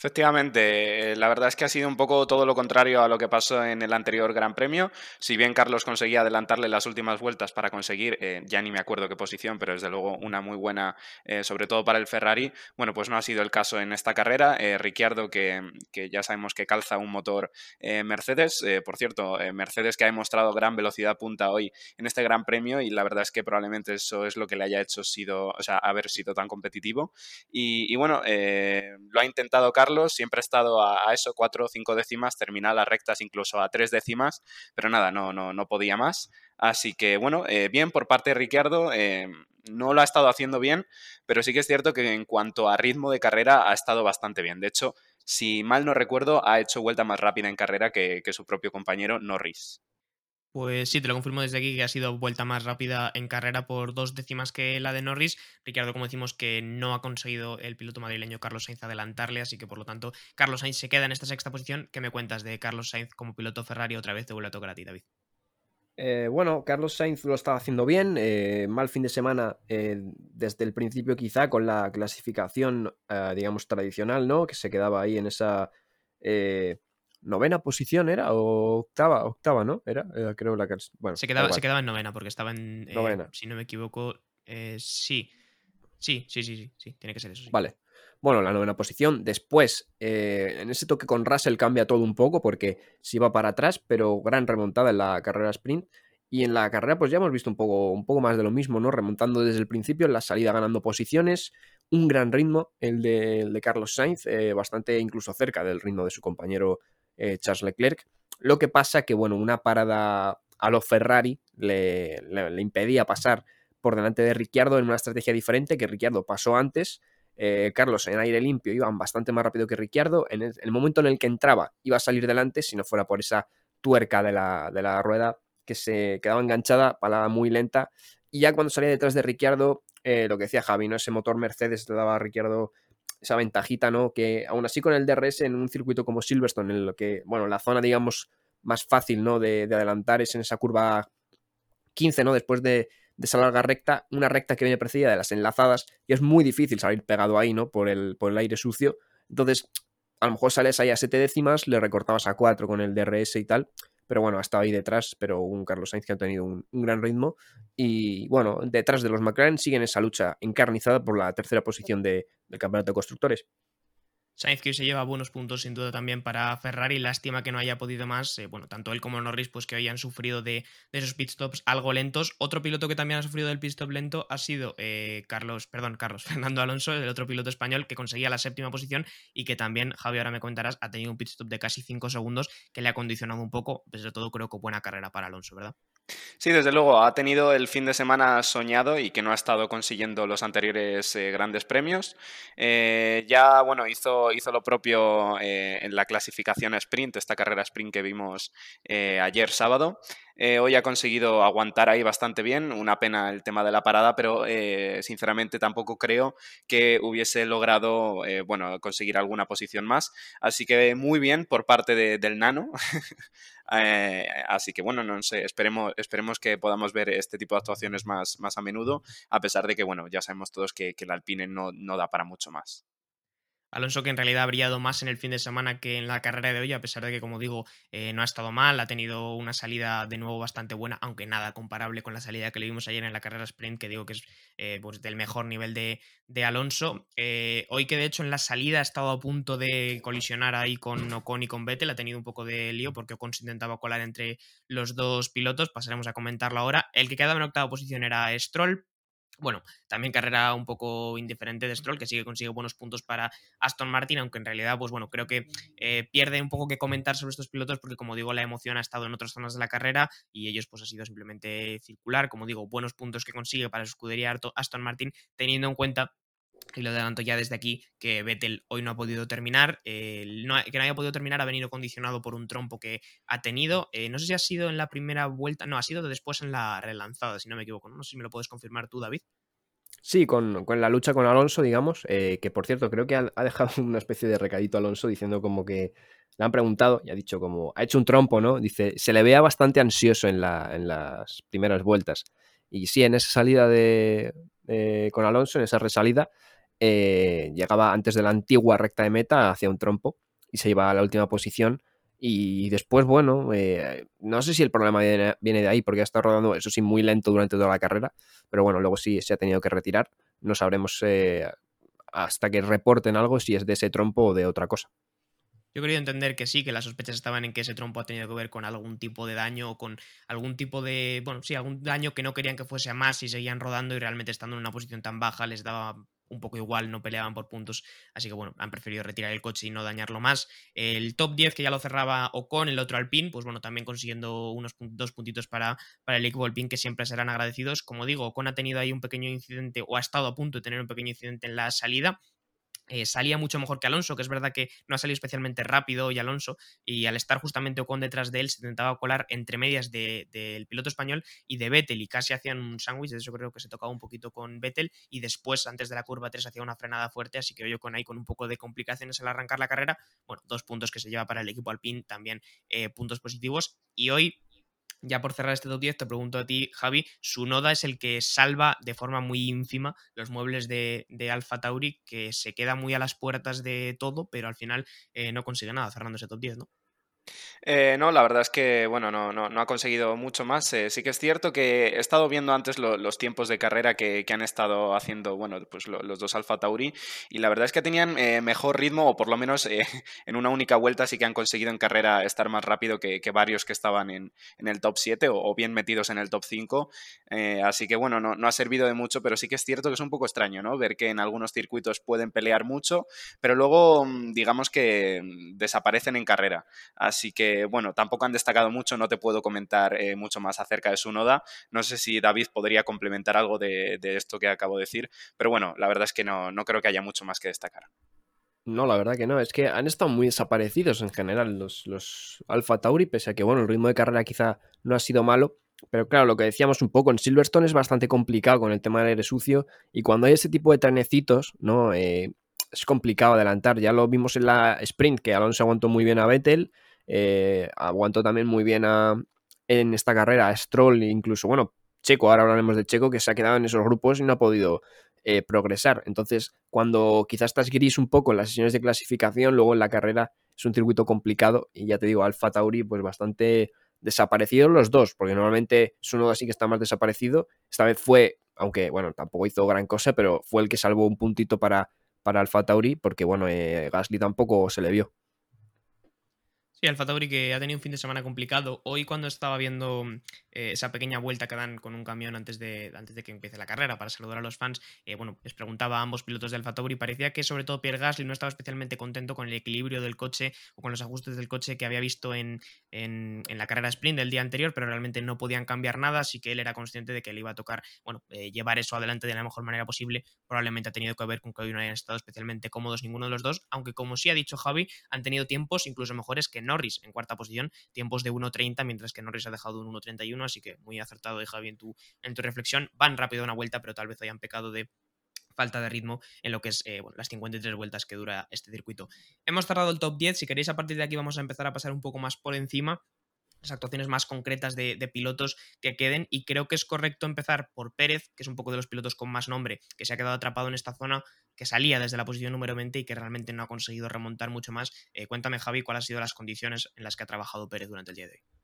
Speaker 3: Efectivamente, la verdad es que ha sido un poco todo lo contrario a lo que pasó en el anterior Gran Premio. Si bien Carlos conseguía adelantarle las últimas vueltas para conseguir, eh, ya ni me acuerdo qué posición, pero desde luego una muy buena, eh, sobre todo para el Ferrari, bueno, pues no ha sido el caso en esta carrera. Eh, Ricciardo, que, que, ya sabemos que calza un motor Mercedes, por cierto, Mercedes que ha demostrado gran velocidad punta hoy en este Gran Premio y la verdad es que probablemente eso es lo que le haya hecho sido, o sea, haber sido tan competitivo. Y, y bueno, lo ha intentado Carlos, siempre ha estado a, eso, cuatro o cinco décimas, terminar las rectas incluso a tres décimas, pero nada, no, no, no podía más. Así que bueno, eh, bien por parte de Ricciardo, eh, no lo ha estado haciendo bien, pero sí que es cierto que en cuanto a ritmo de carrera ha estado bastante bien. De hecho, si mal no recuerdo, ha hecho vuelta más rápida en carrera que su propio compañero Norris.
Speaker 1: Pues sí, te lo confirmo desde aquí que ha sido vuelta más rápida en carrera por dos décimas que la de Norris. Ricardo, como decimos, que no ha conseguido el piloto madrileño Carlos Sainz adelantarle, así que por lo tanto Carlos Sainz se queda en esta sexta posición. ¿Qué me cuentas de Carlos Sainz como piloto Ferrari? Otra vez te vuelvo a tocar a ti, David.
Speaker 4: Eh, bueno, Carlos Sainz lo estaba haciendo bien, eh, mal fin de semana eh, desde el principio quizá con la clasificación, digamos, tradicional, ¿no? Que se quedaba ahí en esa novena posición era o octava, octava, ¿no? Era, creo la
Speaker 1: bueno, se quedaba, se quedaba en novena porque estaba en eh, novena. si no me equivoco, eh, sí. Sí, sí, sí, sí, sí, tiene que ser eso. Sí.
Speaker 4: Vale. Bueno, la novena posición. Después, eh, en ese toque con Russell cambia todo un poco porque se iba para atrás, pero gran remontada en la carrera sprint. Y en la carrera, pues ya hemos visto un poco, un poco más de lo mismo, ¿no? Remontando desde el principio, en la salida ganando posiciones, un gran ritmo, el de, Carlos Sainz, eh, bastante incluso cerca del ritmo de su compañero eh, Charles Leclerc. Lo que pasa que, bueno, una parada a los Ferrari le, impedía pasar por delante de Ricciardo en una estrategia diferente, que Ricciardo pasó antes. Eh, Carlos en aire limpio iban bastante más rápido que Ricciardo. En el, momento en el que entraba iba a salir delante, si no fuera por esa tuerca de la, de la rueda que se quedaba enganchada, palada muy lenta. Y ya cuando salía detrás de Ricciardo, eh, lo que decía Javi, ¿no? Ese motor Mercedes le daba a Ricciardo esa ventajita, ¿no? Que aún así con el DRS en un circuito como Silverstone, en lo que, bueno, la zona, digamos, más fácil, ¿no? De, adelantar es en esa curva 15, ¿no? Después de, de, esa larga recta, una recta que viene precedida de las enlazadas, y es muy difícil salir pegado ahí, ¿no? Por el, por el aire sucio. Entonces, a lo mejor sales ahí a 7 décimas, le recortabas a 4 con el DRS y tal, pero bueno, ha estado ahí detrás, pero un Carlos Sainz que ha tenido un, gran ritmo. Y bueno, detrás de los McLaren siguen esa lucha encarnizada por la tercera posición del campeonato de constructores.
Speaker 1: Sainz que se lleva buenos puntos sin duda también para Ferrari, lástima que no haya podido más, eh, bueno, tanto él como Norris pues que hoy han sufrido de, esos pit stops algo lentos. Otro piloto que también ha sufrido del pit stop lento ha sido eh, Carlos, perdón, Carlos Fernando Alonso, el otro piloto español que conseguía la séptima posición y que también, Javi, ahora me contarás, ha tenido un pit stop de casi 5 segundos que le ha condicionado un poco, desde todo creo que buena carrera para Alonso, ¿verdad?
Speaker 3: Sí, desde luego, ha tenido el fin de semana soñado y que no ha estado consiguiendo los anteriores eh, grandes premios. Eh, ya, bueno, hizo, hizo lo propio eh, en la clasificación sprint, esta carrera sprint que vimos ayer sábado. Hoy ha conseguido aguantar ahí bastante bien, una pena el tema de la parada, pero sinceramente tampoco creo que hubiese logrado, bueno, conseguir alguna posición más. Así que muy bien por parte del Nano. Eh, así que bueno, no sé, esperemos, esperemos que podamos ver este tipo de actuaciones más, más a menudo, a pesar de que, bueno, ya sabemos todos que, que el Alpine no, no da para mucho más.
Speaker 1: Alonso que en realidad ha brillado más en el fin de semana que en la carrera de hoy, a pesar de que, como digo, eh, no ha estado mal, ha tenido una salida de nuevo bastante buena, aunque nada comparable con la salida que le vimos ayer en la carrera sprint, que digo que es eh, pues del mejor nivel de, Alonso. Eh, hoy que de hecho en la salida ha estado a punto de colisionar ahí con Ocon y con Vettel, ha tenido un poco de lío porque Ocon se intentaba colar entre los dos pilotos, pasaremos a comentarlo ahora. El que quedaba en octava posición era Stroll, bueno, también carrera un poco indiferente de Stroll, que sí que consigue buenos puntos para Aston Martin, aunque en realidad, pues bueno, creo que eh, pierde un poco que comentar sobre estos pilotos, porque como digo, la emoción ha estado en otras zonas de la carrera y ellos pues ha sido simplemente circular, como digo, buenos puntos que consigue para su escudería Aston Martin, teniendo en cuenta y lo adelanto ya desde aquí, que Vettel hoy no ha podido terminar. que no haya podido terminar ha venido condicionado por un trompo que ha tenido. Eh, no sé si ha sido en la primera vuelta, no, ha sido después en la relanzada, si no me equivoco. No, sé si me lo puedes confirmar tú, David.
Speaker 4: Sí, con, la lucha con Alonso, digamos, eh, que por cierto creo que ha, dejado una especie de recadito a Alonso diciendo como que le han preguntado y ha dicho como, ha hecho un trompo, ¿no? Dice, se le vea bastante ansioso en, en las primeras vueltas. Y sí, en esa salida de, con Alonso, en esa resalida, eh, llegaba antes de la antigua recta de meta hacia un trompo y se iba a la última posición. Y después, bueno, eh, no sé si el problema viene, de ahí, porque ha estado rodando, eso sí, muy lento durante toda la carrera, pero bueno, luego sí se ha tenido que retirar. No sabremos eh, hasta que reporten algo si es de ese trompo o de otra cosa.
Speaker 1: Yo quería entender que sí, que las sospechas estaban en que ese trompo ha tenido que ver con algún tipo de daño o con algún tipo de, bueno, sí, algún daño que no querían que fuese a más y seguían rodando y realmente estando en una posición tan baja les daba un poco igual, no peleaban por puntos, así que bueno, han preferido retirar el coche y no dañarlo más. El top 10 que ya lo cerraba Ocon, el otro Alpine, pues bueno, también consiguiendo unos dos puntitos para, para el equipo Alpine que siempre serán agradecidos. Como digo, Ocon ha tenido ahí un pequeño incidente o ha estado a punto de tener un pequeño incidente en la salida, eh, salía mucho mejor que Alonso, que es verdad que no ha salido especialmente rápido y Alonso, y al estar justamente Ocon detrás de él, se intentaba colar entre medias del piloto español y de Vettel, y casi hacían un sándwich, de eso creo que se tocaba un poquito con Vettel, y después, antes de la curva 3, hacía una frenada fuerte, así que yo con ahí con un poco de complicaciones al arrancar la carrera, bueno, dos puntos que se lleva para el equipo Alpine, también eh, puntos positivos, y hoy ya por cerrar este top 10, te pregunto a ti, Javi, su noda es el que salva de forma muy ínfima los muebles de, de Alfa Tauri, que se queda muy a las puertas de todo, pero al final eh, no consigue nada cerrando ese top 10, ¿no?
Speaker 3: Eh, no, la verdad es que, bueno, no, no, no ha conseguido mucho más. Eh, sí que es cierto que he estado viendo antes lo- los tiempos de carrera que, han estado haciendo, bueno, pues lo- los dos Alfa Tauri, y la verdad es que tenían eh, mejor ritmo, o por lo menos en una única vuelta sí que han conseguido en carrera estar más rápido que, varios que estaban en, el top 7 o, bien metidos en el top 5. Eh, así que, bueno, no, ha servido de mucho, pero sí que es cierto que es un poco extraño, ¿no? Ver que en algunos circuitos pueden pelear mucho, pero luego, mm, digamos que mm, desaparecen en carrera. Que, bueno, tampoco han destacado mucho, no te puedo comentar eh, mucho más acerca de su noda. No sé si David podría complementar algo de, de esto que acabo de decir, pero bueno, la verdad es que no, no creo que haya mucho más que destacar.
Speaker 4: No, la verdad que no. Es que han estado muy desaparecidos en general los, los Alfa Tauri, pese a que, bueno, el ritmo de carrera quizá no ha sido malo. Pero claro, lo que decíamos un poco, en Silverstone es bastante complicado con el tema del aire sucio. Y cuando hay ese tipo de trenecitos, ¿no? Eh, es complicado adelantar. Ya lo vimos en la sprint, que Alonso aguantó muy bien a Vettel. Eh, aguantó también muy bien a, en esta carrera a Stroll, incluso, bueno, Checo, ahora hablaremos de Checo, que se ha quedado en esos grupos y no ha podido eh, progresar. Entonces, cuando quizás estás gris un poco en las sesiones de clasificación, luego en la carrera es un circuito complicado y ya te digo, Alfa Tauri pues bastante desaparecidos los dos, porque normalmente es uno así que está más desaparecido. Esta vez fue, aunque bueno, tampoco hizo gran cosa, pero fue el que salvó un puntito para, para Alfa Tauri, porque bueno, eh, Gasly tampoco se le vio.
Speaker 1: Sí, Alfa Tauri que ha tenido un fin de semana complicado. Hoy cuando estaba viendo eh, esa pequeña vuelta que dan con un camión antes de, antes de que empiece la carrera para saludar a los fans, eh, bueno, les preguntaba a ambos pilotos de Alfa Tauri, parecía que sobre todo Pierre Gasly no estaba especialmente contento con el equilibrio del coche o con los ajustes del coche que había visto en, en, la carrera sprint del día anterior, pero realmente no podían cambiar nada, así que él era consciente de que le iba a tocar, bueno, eh, llevar eso adelante de la mejor manera posible. Probablemente ha tenido que ver con que hoy no hayan estado especialmente cómodos ninguno de los dos, aunque como sí ha dicho Javi, han tenido tiempos incluso mejores que Norris en cuarta posición, tiempos de 1.30, mientras que Norris ha dejado un 1.31, así que muy acertado de Javi en tu, en tu reflexión. Van rápido una vuelta, pero tal vez hayan pecado de falta de ritmo en lo que es eh, las 53 vueltas que dura este circuito. Hemos cerrado el top 10, si queréis a partir de aquí vamos a empezar a pasar un poco más por encima las actuaciones más concretas de, pilotos que queden y creo que es correcto empezar por Pérez, que es un poco de los pilotos con más nombre, que se ha quedado atrapado en esta zona, que salía desde la posición número 20 y que realmente no ha conseguido remontar mucho más. Eh, cuéntame Javi cuáles han sido las condiciones en las que ha trabajado Pérez durante el día de hoy.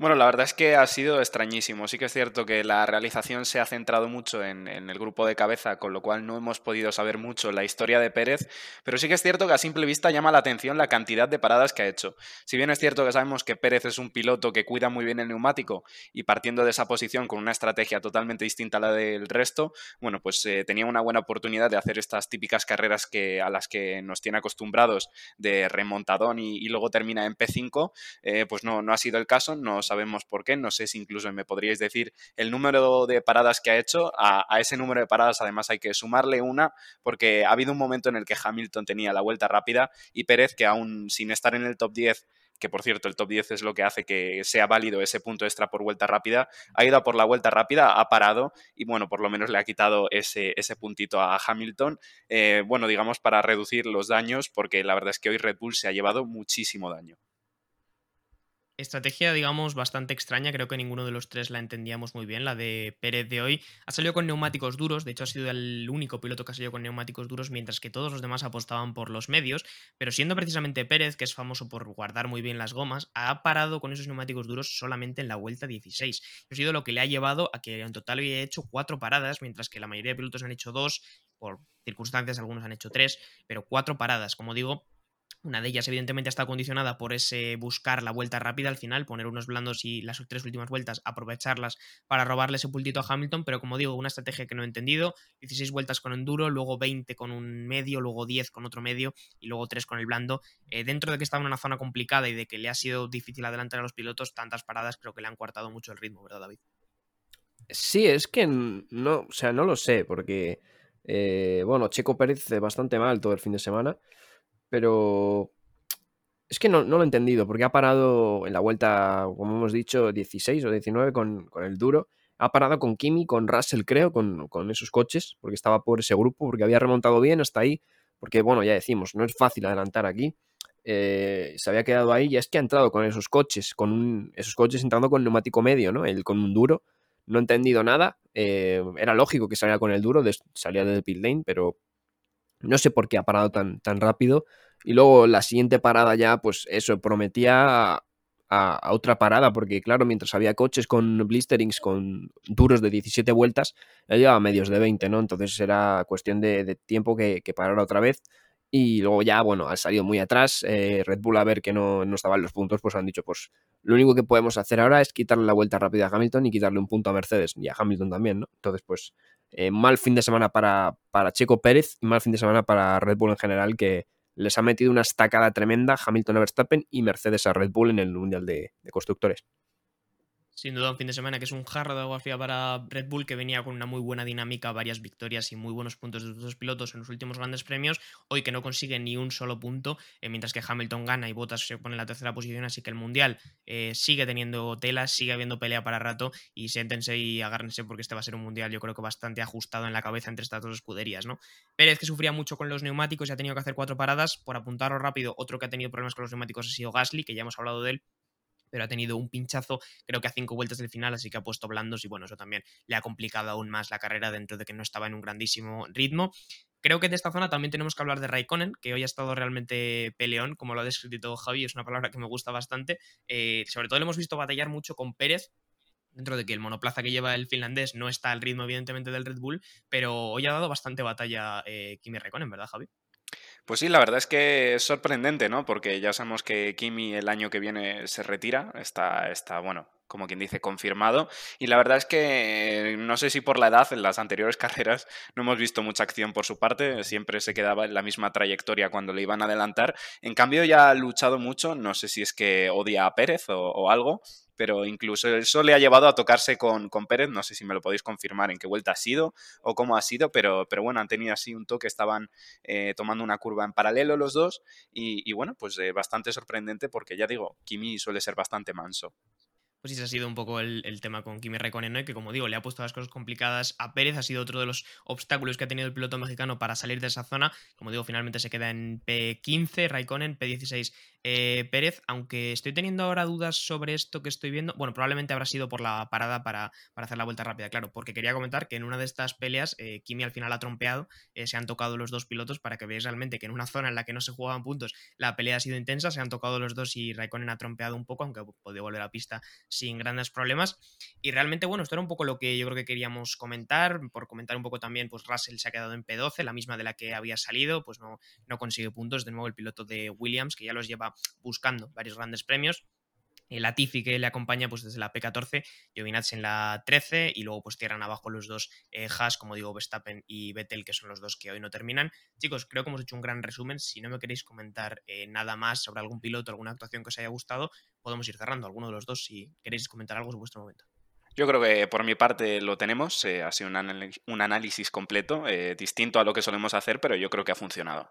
Speaker 3: Bueno, la verdad es que ha sido extrañísimo. Sí que es cierto que la realización se ha centrado mucho en, el grupo de cabeza, con lo cual no hemos podido saber mucho la historia de Pérez, pero sí que es cierto que a simple vista llama la atención la cantidad de paradas que ha hecho. Si bien es cierto que sabemos que Pérez es un piloto que cuida muy bien el neumático y partiendo de esa posición con una estrategia totalmente distinta a la del resto, bueno, pues eh, tenía una buena oportunidad de hacer estas típicas carreras que, a las que nos tiene acostumbrados de remontadón y, y luego termina en P5, eh, pues no, no ha sido el caso, nos sabemos por qué, no sé si incluso me podríais decir el número de paradas que ha hecho, a, ese número de paradas además hay que sumarle una, porque ha habido un momento en el que Hamilton tenía la vuelta rápida y Pérez, que aún sin estar en el top 10, que por cierto el top 10 es lo que hace que sea válido ese punto extra por vuelta rápida, ha ido a por la vuelta rápida, ha parado y bueno, por lo menos le ha quitado ese, ese puntito a Hamilton, eh, bueno, digamos para reducir los daños, porque la verdad es que hoy Red Bull se ha llevado muchísimo daño
Speaker 1: estrategia, digamos, bastante extraña. Creo que ninguno de los tres la entendíamos muy bien. La de Pérez de hoy ha salido con neumáticos duros. De hecho, ha sido el único piloto que ha salido con neumáticos duros, mientras que todos los demás apostaban por los medios. Pero siendo precisamente Pérez, que es famoso por guardar muy bien las gomas, ha parado con esos neumáticos duros solamente en la vuelta 16. Ha sido lo que le ha llevado a que en total había hecho cuatro paradas, mientras que la mayoría de pilotos han hecho dos. Por circunstancias, algunos han hecho tres, pero cuatro paradas. Como digo, una de ellas, evidentemente, está condicionada por ese buscar la vuelta rápida al final, poner unos blandos y las tres últimas vueltas, aprovecharlas para robarle ese pultito a Hamilton. Pero como digo, una estrategia que no he entendido: 16 vueltas con enduro, luego 20 con un medio, luego 10 con otro medio y luego 3 con el blando. Eh, dentro de que estaba en una zona complicada y de que le ha sido difícil adelantar a los pilotos, tantas paradas creo que le han coartado mucho el ritmo, ¿verdad, David?
Speaker 4: Sí, es que no, o sea, no lo sé, porque, eh, bueno, Checo Pérez bastante mal todo el fin de semana. Pero es que no, lo he entendido, porque ha parado en la vuelta, como hemos dicho, 16 o 19 con, con el duro. Ha parado con Kimi, con Russell, creo, con, con, esos coches, porque estaba por ese grupo, porque había remontado bien hasta ahí. Porque, bueno, ya decimos, no es fácil adelantar aquí. Eh, se había quedado ahí y es que ha entrado con esos coches, con un, esos coches entrando con neumático medio, ¿no? El, con un duro. No he entendido nada. Eh, era lógico que saliera con el duro, de, salía del pit lane, pero no sé por qué ha parado tan, tan rápido. Y luego la siguiente parada ya, pues eso, prometía a, otra parada, porque claro, mientras había coches con blisterings, con duros de 17 vueltas, él llevaba medios de 20, ¿no? Entonces era cuestión de, tiempo que, que, parara otra vez. Y luego ya, bueno, ha salido muy atrás. Eh, Red Bull a ver que no, no estaban los puntos, pues han dicho, pues lo único que podemos hacer ahora es quitarle la vuelta rápida a Hamilton y quitarle un punto a Mercedes y a Hamilton también, ¿no? Entonces, pues eh, mal fin de semana para, para Checo Pérez y mal fin de semana para Red Bull en general, que les ha metido una estacada tremenda Hamilton a Verstappen y Mercedes a Red Bull en el Mundial de, Constructores.
Speaker 1: Sin duda un fin de semana que es un jarro de agua fría para Red Bull que venía con una muy buena dinámica, varias victorias y muy buenos puntos de los dos pilotos en los últimos grandes premios. Hoy que no consigue ni un solo punto, eh, mientras que Hamilton gana y Bottas se pone en la tercera posición, así que el Mundial eh, sigue teniendo tela, sigue habiendo pelea para rato y siéntense y agárrense porque este va a ser un Mundial yo creo que bastante ajustado en la cabeza entre estas dos escuderías. ¿no? Pérez que sufría mucho con los neumáticos y ha tenido que hacer cuatro paradas, por apuntarlo rápido, otro que ha tenido problemas con los neumáticos ha sido Gasly, que ya hemos hablado de él pero ha tenido un pinchazo, creo que a cinco vueltas del final, así que ha puesto blandos y bueno, eso también le ha complicado aún más la carrera dentro de que no estaba en un grandísimo ritmo. Creo que de esta zona también tenemos que hablar de Raikkonen, que hoy ha estado realmente peleón, como lo ha descrito Javi, es una palabra que me gusta bastante. Eh, sobre todo le hemos visto batallar mucho con Pérez, dentro de que el monoplaza que lleva el finlandés no está al ritmo, evidentemente, del Red Bull, pero hoy ha dado bastante batalla eh, Kimi Raikkonen, ¿verdad, Javi?
Speaker 3: Pues sí, la verdad es que es sorprendente, ¿no? Porque ya sabemos que Kimi el año que viene se retira, está, está bueno, como quien dice, confirmado. Y la verdad es que no sé si por la edad, en las anteriores carreras no hemos visto mucha acción por su parte, siempre se quedaba en la misma trayectoria cuando le iban a adelantar. En cambio ya ha luchado mucho, no sé si es que odia a Pérez o algo, pero incluso eso le ha llevado a tocarse con, Pérez, no sé si me lo podéis confirmar en qué vuelta ha sido o cómo ha sido, pero, pero bueno, han tenido así un toque, estaban eh, tomando una curva en paralelo los dos y, bueno, pues eh, bastante sorprendente porque ya digo, Kimi suele ser bastante manso
Speaker 1: pues ese ha sido un poco el, tema con Kimi Raikkonen, ¿no? que como digo, le ha puesto las cosas complicadas a Pérez, ha sido otro de los obstáculos que ha tenido el piloto mexicano para salir de esa zona, como digo, finalmente se queda en P15 Raikkonen, P16 eh, Pérez, aunque estoy teniendo ahora dudas sobre esto que estoy viendo, bueno, probablemente habrá sido por la parada para, hacer la vuelta rápida, claro, porque quería comentar que en una de estas peleas eh, Kimi al final ha trompeado, eh, se han tocado los dos pilotos para que veáis realmente que en una zona en la que no se jugaban puntos la pelea ha sido intensa, se han tocado los dos y Raikkonen ha trompeado un poco, aunque podido volver a pista sin grandes problemas. Y realmente, bueno, esto era un poco lo que yo creo que queríamos comentar, por comentar un poco también, pues Russell se ha quedado en P12, la misma de la que había salido, pues no, no consigue puntos, de nuevo el piloto de Williams, que ya los lleva buscando varios grandes premios. El Latifi que le acompaña pues desde la P14, Giovinazzi en la 13 y luego pues cierran abajo los dos eh, Haas, como digo, Verstappen y Vettel, que son los dos que hoy no terminan. Chicos, creo que hemos hecho un gran resumen. Si no me queréis comentar eh, nada más sobre algún piloto, alguna actuación que os haya gustado, podemos ir cerrando. Alguno de los dos, si queréis comentar algo, es vuestro momento.
Speaker 3: Yo creo que por mi parte lo tenemos, eh, ha sido un análisis completo, distinto a lo que solemos hacer, pero yo creo que ha funcionado.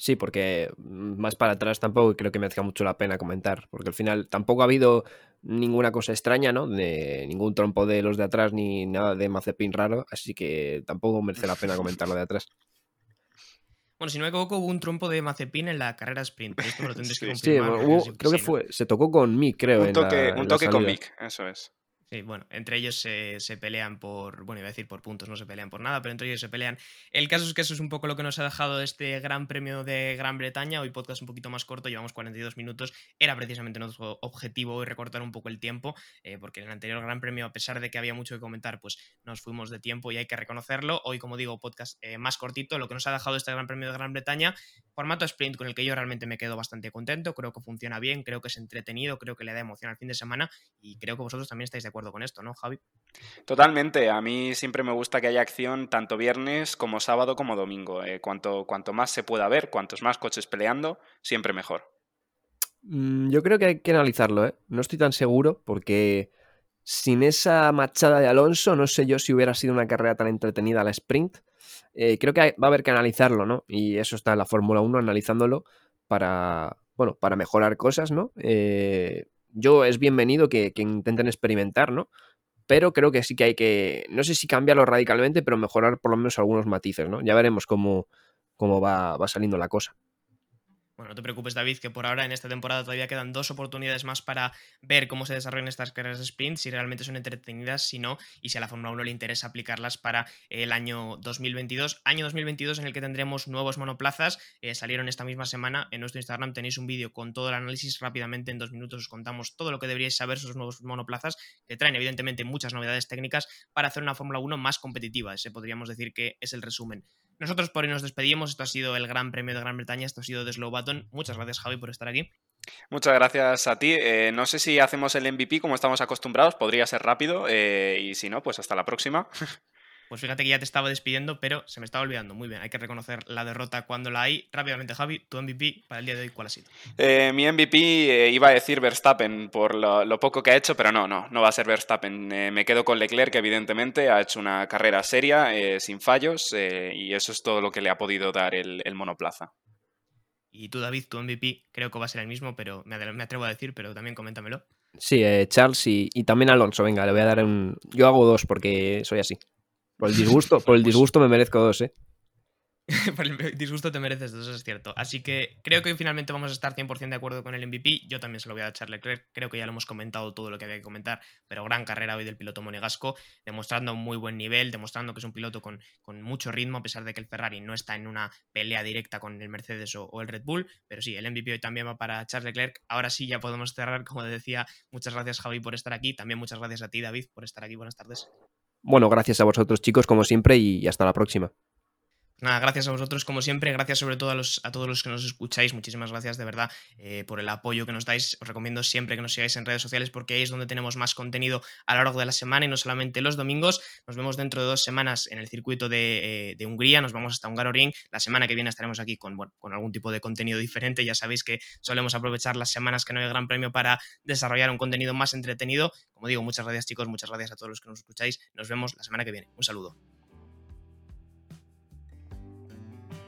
Speaker 4: Sí, porque más para atrás tampoco creo que merezca mucho la pena comentar, porque al final tampoco ha habido ninguna cosa extraña, ¿no? De ningún trompo de los de atrás ni nada de Mazepin raro, así que tampoco merece la pena comentar lo de atrás.
Speaker 1: Bueno, si no me equivoco, hubo un trompo de Mazepin en la carrera sprint. Esto me lo
Speaker 4: tendréis que confirmar. Sí, creo que fue, se tocó con Mick, creo.
Speaker 3: Un toque, un toque con Mick, eso es.
Speaker 1: Sí, bueno, entre ellos se, pelean por, bueno, iba a decir por puntos, no se pelean por nada, pero entre ellos se pelean. El caso es que eso es un poco lo que nos ha dejado este Gran Premio de Gran Bretaña. Hoy podcast un poquito más corto, llevamos 42 minutos. Era precisamente nuestro objetivo hoy recortar un poco el tiempo, eh, porque en el anterior Gran Premio, a pesar de que había mucho que comentar, pues nos fuimos de tiempo y hay que reconocerlo. Hoy, como digo, podcast eh, más cortito, lo que nos ha dejado este Gran Premio de Gran Bretaña, formato sprint con el que yo realmente me quedo bastante contento, creo que funciona bien, creo que es entretenido, creo que le da emoción al fin de semana y creo que vosotros también estáis de acuerdo con esto, ¿no, Javi?
Speaker 3: Totalmente. A mí siempre me gusta que haya acción tanto viernes como sábado como domingo. Eh, cuanto, cuanto más se pueda ver, cuantos más coches peleando, siempre mejor.
Speaker 4: Mm, yo creo que hay que analizarlo, ¿eh? No estoy tan seguro porque sin esa machada de Alonso, no sé yo si hubiera sido una carrera tan entretenida la sprint. Eh, creo que va a haber que analizarlo, ¿no? Y eso está en la Fórmula 1, analizándolo para, bueno, para mejorar cosas, ¿no? Eh, yo es bienvenido que, intenten experimentar, ¿no? Pero creo que sí que hay que, no sé si cambiarlo radicalmente, pero mejorar por lo menos algunos matices, ¿no? Ya veremos cómo, cómo va, va saliendo la cosa.
Speaker 1: Bueno, no te preocupes, David, que por ahora en esta temporada todavía quedan dos oportunidades más para ver cómo se desarrollan estas carreras de sprint, si realmente son entretenidas, si no, y si a la Fórmula 1 le interesa aplicarlas para el año 2022. Año 2022 en el que tendremos nuevos monoplazas. Eh, salieron esta misma semana. En nuestro Instagram tenéis un vídeo con todo el análisis. Rápidamente, en dos minutos, os contamos todo lo que deberíais saber sobre los nuevos monoplazas, que traen evidentemente muchas novedades técnicas para hacer una Fórmula 1 más competitiva. Ese podríamos decir que es el resumen. Nosotros por hoy nos despedimos. Esto ha sido el Gran Premio de Gran Bretaña. Esto ha sido The Slow Button. Muchas gracias, Javi, por estar aquí.
Speaker 3: Muchas gracias a ti. Eh, no sé si hacemos el MVP como estamos acostumbrados. Podría ser rápido. Eh, y si no, pues hasta la próxima.
Speaker 1: Pues fíjate que ya te estaba despidiendo, pero se me estaba olvidando. Muy bien, hay que reconocer la derrota cuando la hay. Rápidamente, Javi, tu MVP para el día de hoy, ¿cuál ha sido?
Speaker 3: Eh, mi MVP iba a decir Verstappen por lo, poco que ha hecho, pero no, no, no va a ser Verstappen. me quedo con Leclerc, que evidentemente ha hecho una carrera seria, sin fallos, y eso es todo lo que le ha podido dar el, monoplaza.
Speaker 1: Y tú, David, tu MVP creo que va a ser el mismo, pero me, atrevo a decir, pero también coméntamelo.
Speaker 4: Sí, Charles y, y, también Alonso. Venga, le voy a dar un. Yo hago dos porque soy así. Por el disgusto, por el pues disgusto me merezco dos, ¿eh?
Speaker 1: por el disgusto te mereces dos, eso es cierto. Así que creo que finalmente vamos a estar 100% de acuerdo con el MVP. Yo también se lo voy a echarle Creo que ya lo hemos comentado todo lo que había que comentar, pero gran carrera hoy del piloto monegasco, demostrando un muy buen nivel, demostrando que es un piloto con, con, mucho ritmo, a pesar de que el Ferrari no está en una pelea directa con el Mercedes o, o, el Red Bull. Pero sí, el MVP hoy también va para Charles Leclerc. Ahora sí, ya podemos cerrar. Como decía, muchas gracias, Javi, por estar aquí. También muchas gracias a ti, David, por estar aquí. Buenas tardes.
Speaker 4: Bueno, gracias a vosotros chicos como siempre y hasta la próxima.
Speaker 1: Nada, gracias a vosotros como siempre, gracias sobre todo a, los, a todos los que nos escucháis, muchísimas gracias de verdad eh, por el apoyo que nos dais, os recomiendo siempre que nos sigáis en redes sociales porque ahí es donde tenemos más contenido a lo largo de la semana y no solamente los domingos, nos vemos dentro de dos semanas en el circuito de, eh, Hungría, nos vamos hasta Hungaroring, la semana que viene estaremos aquí con, bueno, con algún tipo de contenido diferente, ya sabéis que solemos aprovechar las semanas que no hay gran premio para desarrollar un contenido más entretenido, como digo, muchas gracias chicos, muchas gracias a todos los que nos escucháis, nos vemos la semana que viene, un saludo.